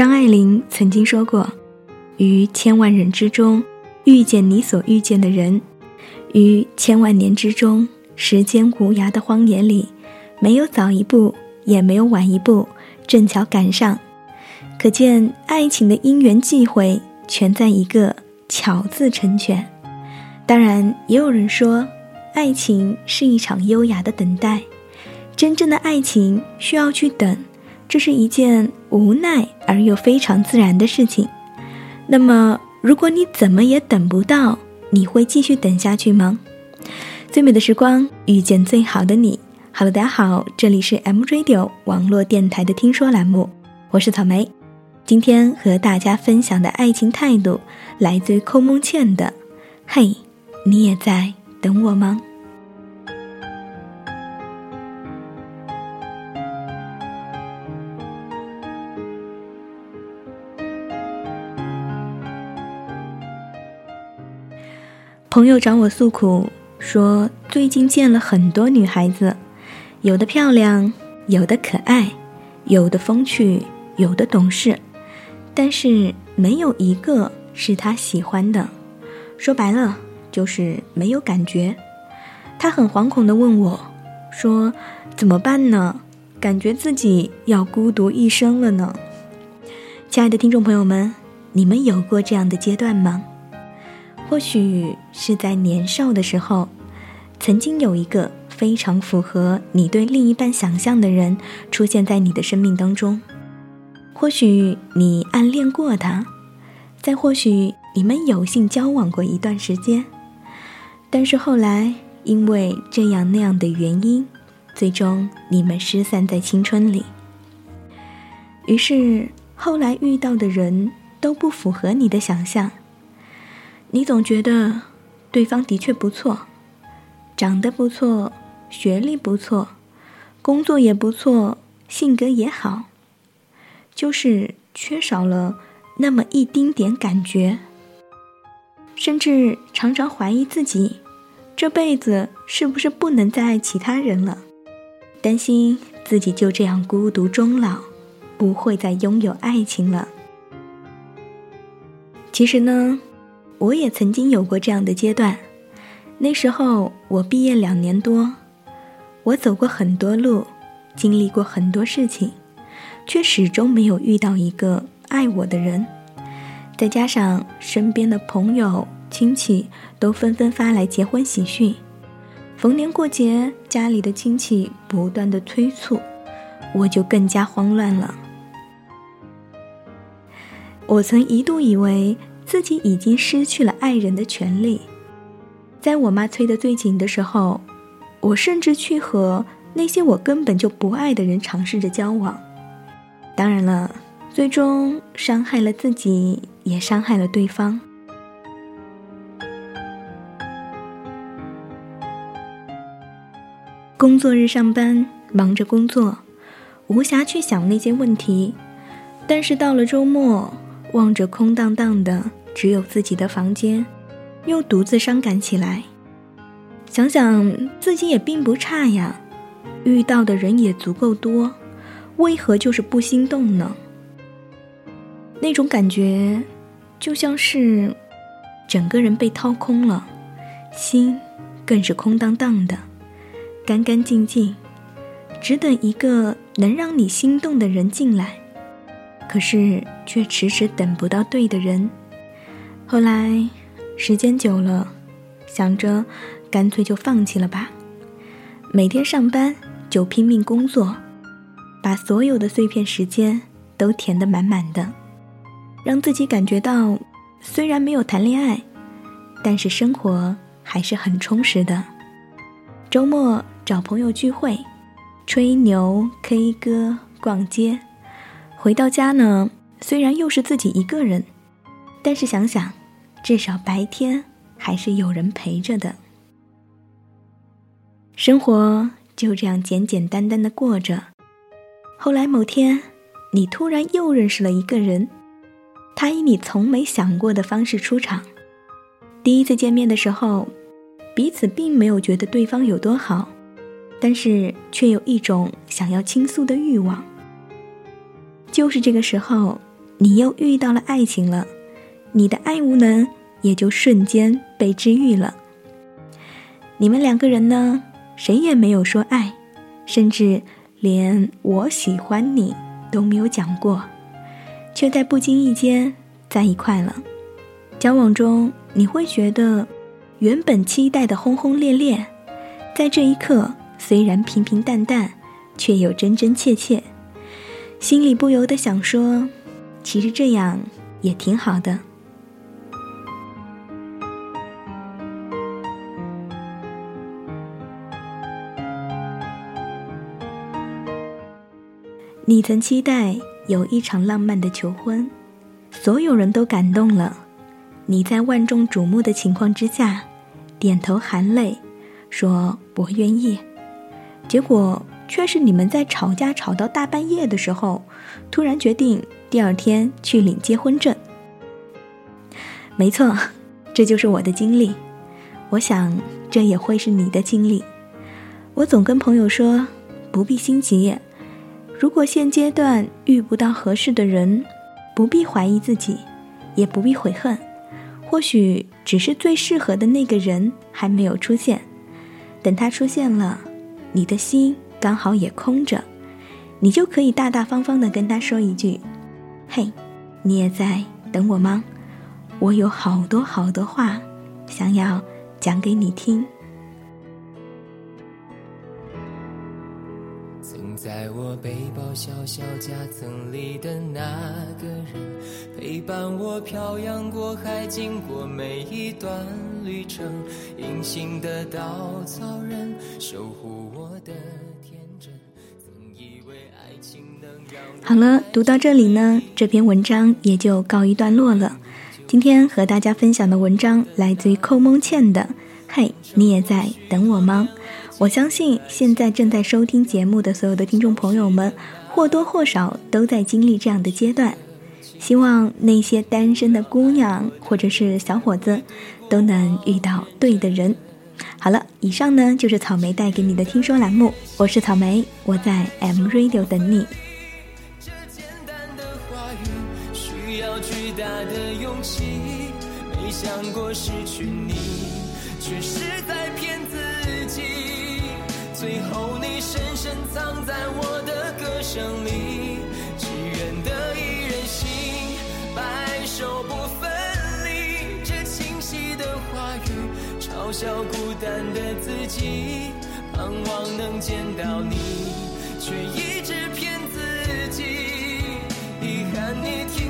张爱玲曾经说过：“于千万人之中遇见你所遇见的人，于千万年之中，时间无涯的荒野里，没有早一步，也没有晚一步，正巧赶上。可见爱情的因缘际会，全在一个‘巧’字成全。当然，也有人说，爱情是一场优雅的等待，真正的爱情需要去等。”这是一件无奈而又非常自然的事情。那么，如果你怎么也等不到，你会继续等下去吗？最美的时光遇见最好的你。Hello，大家好，这里是 M Radio 网络电台的听说栏目，我是草莓。今天和大家分享的爱情态度来自于寇梦倩的：“嘿，你也在等我吗？”朋友找我诉苦，说最近见了很多女孩子，有的漂亮，有的可爱，有的风趣，有的懂事，但是没有一个是他喜欢的。说白了就是没有感觉。他很惶恐地问我，说怎么办呢？感觉自己要孤独一生了呢。亲爱的听众朋友们，你们有过这样的阶段吗？或许是在年少的时候，曾经有一个非常符合你对另一半想象的人出现在你的生命当中。或许你暗恋过他，再或许你们有幸交往过一段时间，但是后来因为这样那样的原因，最终你们失散在青春里。于是后来遇到的人都不符合你的想象。你总觉得对方的确不错，长得不错，学历不错，工作也不错，性格也好，就是缺少了那么一丁点感觉，甚至常常怀疑自己这辈子是不是不能再爱其他人了，担心自己就这样孤独终老，不会再拥有爱情了。其实呢。我也曾经有过这样的阶段，那时候我毕业两年多，我走过很多路，经历过很多事情，却始终没有遇到一个爱我的人。再加上身边的朋友亲戚都纷纷发来结婚喜讯，逢年过节家里的亲戚不断的催促，我就更加慌乱了。我曾一度以为。自己已经失去了爱人的权利，在我妈催得最紧的时候，我甚至去和那些我根本就不爱的人尝试着交往。当然了，最终伤害了自己，也伤害了对方。工作日上班，忙着工作，无暇去想那些问题，但是到了周末，望着空荡荡的。只有自己的房间，又独自伤感起来。想想自己也并不差呀，遇到的人也足够多，为何就是不心动呢？那种感觉，就像是整个人被掏空了，心更是空荡荡的，干干净净，只等一个能让你心动的人进来，可是却迟迟等不到对的人。后来，时间久了，想着干脆就放弃了吧。每天上班就拼命工作，把所有的碎片时间都填得满满的，让自己感觉到虽然没有谈恋爱，但是生活还是很充实的。周末找朋友聚会，吹牛、K 歌、逛街，回到家呢，虽然又是自己一个人，但是想想。至少白天还是有人陪着的，生活就这样简简单单的过着。后来某天，你突然又认识了一个人，他以你从没想过的方式出场。第一次见面的时候，彼此并没有觉得对方有多好，但是却有一种想要倾诉的欲望。就是这个时候，你又遇到了爱情了，你的爱无能也就瞬间被治愈了。你们两个人呢，谁也没有说爱，甚至连我喜欢你都没有讲过，却在不经意间在一块了。交往中，你会觉得原本期待的轰轰烈烈，在这一刻虽然平平淡淡，却又真真切切，心里不由得想说。其实这样也挺好的。你曾期待有一场浪漫的求婚，所有人都感动了。你在万众瞩目的情况之下，点头含泪，说我愿意。结果却是你们在吵架吵到大半夜的时候，突然决定。第二天去领结婚证。没错，这就是我的经历。我想这也会是你的经历。我总跟朋友说，不必心急。如果现阶段遇不到合适的人，不必怀疑自己，也不必悔恨。或许只是最适合的那个人还没有出现。等他出现了，你的心刚好也空着，你就可以大大方方的跟他说一句。嘿，你也在等我吗？我有好多好多话想要讲给你听。我背包小小夹层里的那个人，陪伴我漂洋过海，经过每一段旅程。隐形的稻草人，守护我的天真。曾以为爱情能让。好了，读到这里呢，这篇文章也就告一段落了。今天和大家分享的文章来自于寇梦倩的《嘿，你也在等我吗？》我相信现在正在收听节目的所有的听众朋友们，或多或少都在经历这样的阶段。希望那些单身的姑娘或者是小伙子，都能遇到对的人。好了，以上呢就是草莓带给你的听说栏目，我是草莓，我在 M Radio 等你。这简单的话语需要巨大的勇气，没想过失去你，却是在深藏在我的歌声里，只愿得一人心，白首不分离。这清晰的话语。嘲笑孤单的自己，盼望能见到你，却一直骗自己。遗憾你听